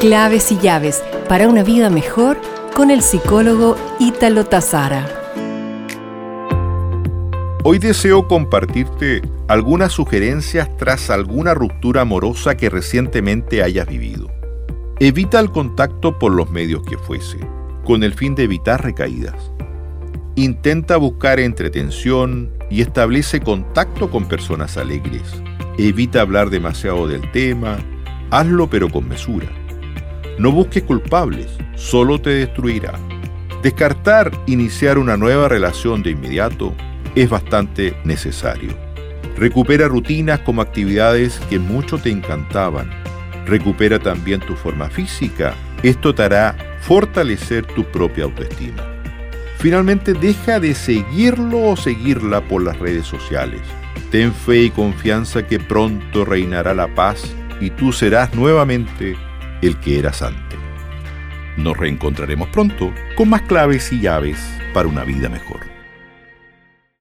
Claves y llaves para una vida mejor con el psicólogo Ítalo Tazara. Hoy deseo compartirte algunas sugerencias tras alguna ruptura amorosa que recientemente hayas vivido. Evita el contacto por los medios que fuese, con el fin de evitar recaídas. Intenta buscar entretención y establece contacto con personas alegres. Evita hablar demasiado del tema, hazlo pero con mesura. No busques culpables, solo te destruirá. Descartar iniciar una nueva relación de inmediato es bastante necesario. Recupera rutinas como actividades que mucho te encantaban. Recupera también tu forma física. Esto te hará fortalecer tu propia autoestima. Finalmente, deja de seguirlo o seguirla por las redes sociales. Ten fe y confianza que pronto reinará la paz y tú serás nuevamente el que eras antes. Nos reencontraremos pronto con más claves y llaves para una vida mejor.